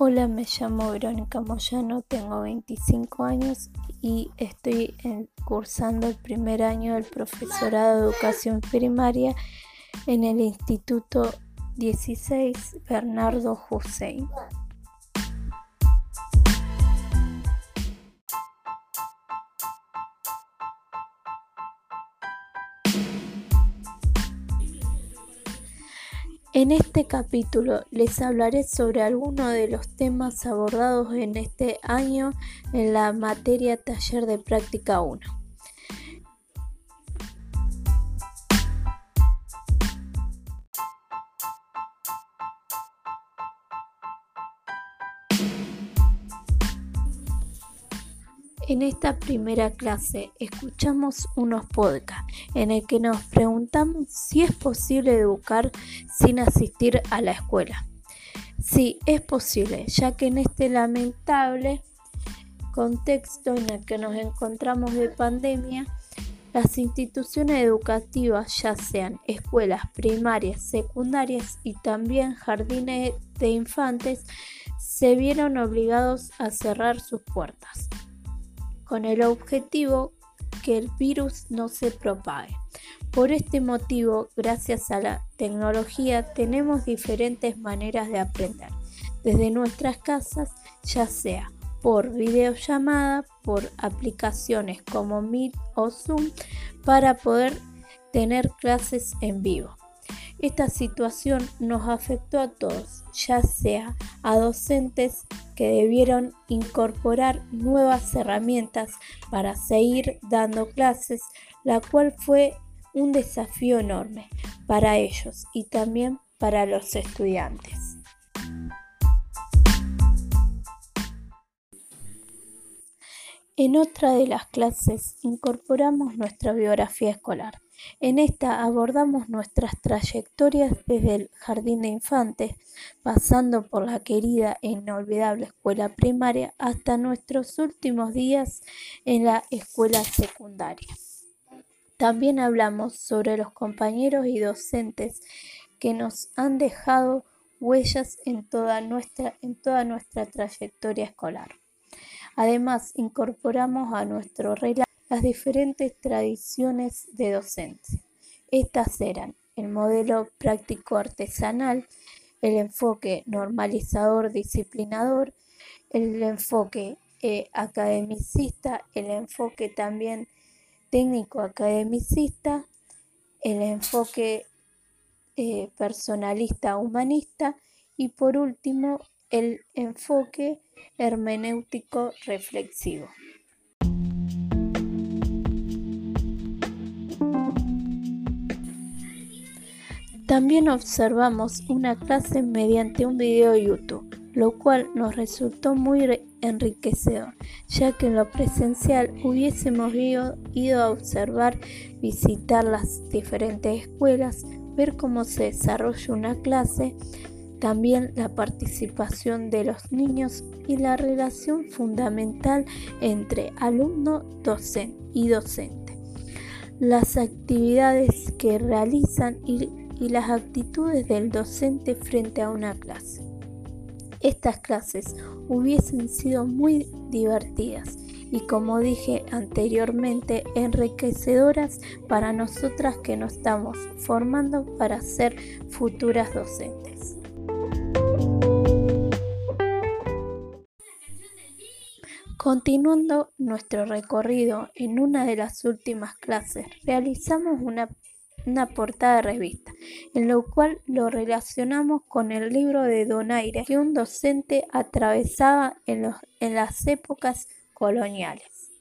Hola, me llamo Verónica Moyano, tengo 25 años y estoy cursando el primer año del profesorado de educación primaria en el Instituto 16 Bernardo Hussein. En este capítulo les hablaré sobre algunos de los temas abordados en este año en la materia Taller de Práctica 1. En esta primera clase escuchamos unos podcasts en el que nos preguntamos si es posible educar sin asistir a la escuela. Sí, es posible, ya que en este lamentable contexto en el que nos encontramos de pandemia, las instituciones educativas, ya sean escuelas primarias, secundarias y también jardines de infantes, se vieron obligados a cerrar sus puertas con el objetivo que el virus no se propague. Por este motivo, gracias a la tecnología, tenemos diferentes maneras de aprender, desde nuestras casas, ya sea por videollamada, por aplicaciones como Meet o Zoom, para poder tener clases en vivo. Esta situación nos afectó a todos, ya sea a docentes que debieron incorporar nuevas herramientas para seguir dando clases, la cual fue un desafío enorme para ellos y también para los estudiantes. En otra de las clases incorporamos nuestra biografía escolar. En esta abordamos nuestras trayectorias desde el jardín de infantes, pasando por la querida e inolvidable escuela primaria hasta nuestros últimos días en la escuela secundaria. También hablamos sobre los compañeros y docentes que nos han dejado huellas en toda nuestra, en toda nuestra trayectoria escolar. Además, incorporamos a nuestro relato las diferentes tradiciones de docencia. Estas eran el modelo práctico artesanal, el enfoque normalizador disciplinador, el enfoque eh, academicista, el enfoque también técnico academicista, el enfoque eh, personalista humanista y por último el enfoque hermenéutico reflexivo. También observamos una clase mediante un video de YouTube, lo cual nos resultó muy enriquecedor, ya que en lo presencial hubiésemos ido, ido a observar, visitar las diferentes escuelas, ver cómo se desarrolla una clase, también la participación de los niños y la relación fundamental entre alumno docente y docente. Las actividades que realizan y y las actitudes del docente frente a una clase. Estas clases hubiesen sido muy divertidas y como dije anteriormente, enriquecedoras para nosotras que nos estamos formando para ser futuras docentes. Continuando nuestro recorrido en una de las últimas clases, realizamos una una portada de revista, en lo cual lo relacionamos con el libro de Donaire que un docente atravesaba en, en las épocas coloniales.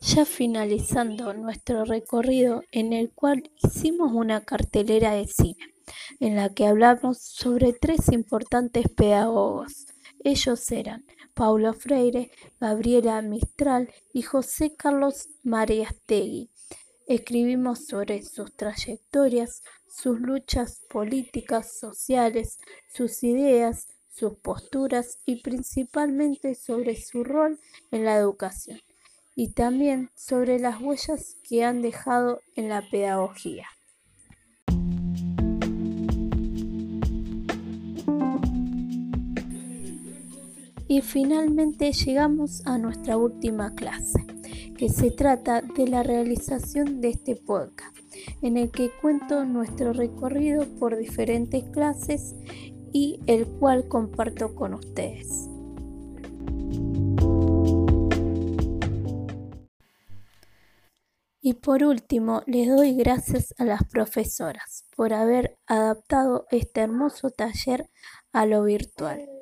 Ya finalizando nuestro recorrido en el cual hicimos una cartelera de cine, en la que hablamos sobre tres importantes pedagogos. Ellos eran Paulo Freire, Gabriela Mistral y José Carlos Mariastegui. Escribimos sobre sus trayectorias, sus luchas políticas, sociales, sus ideas, sus posturas y principalmente sobre su rol en la educación y también sobre las huellas que han dejado en la pedagogía. Y finalmente llegamos a nuestra última clase, que se trata de la realización de este podcast, en el que cuento nuestro recorrido por diferentes clases y el cual comparto con ustedes. Y por último, les doy gracias a las profesoras por haber adaptado este hermoso taller a lo virtual.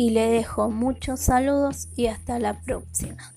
Y le dejo muchos saludos y hasta la próxima.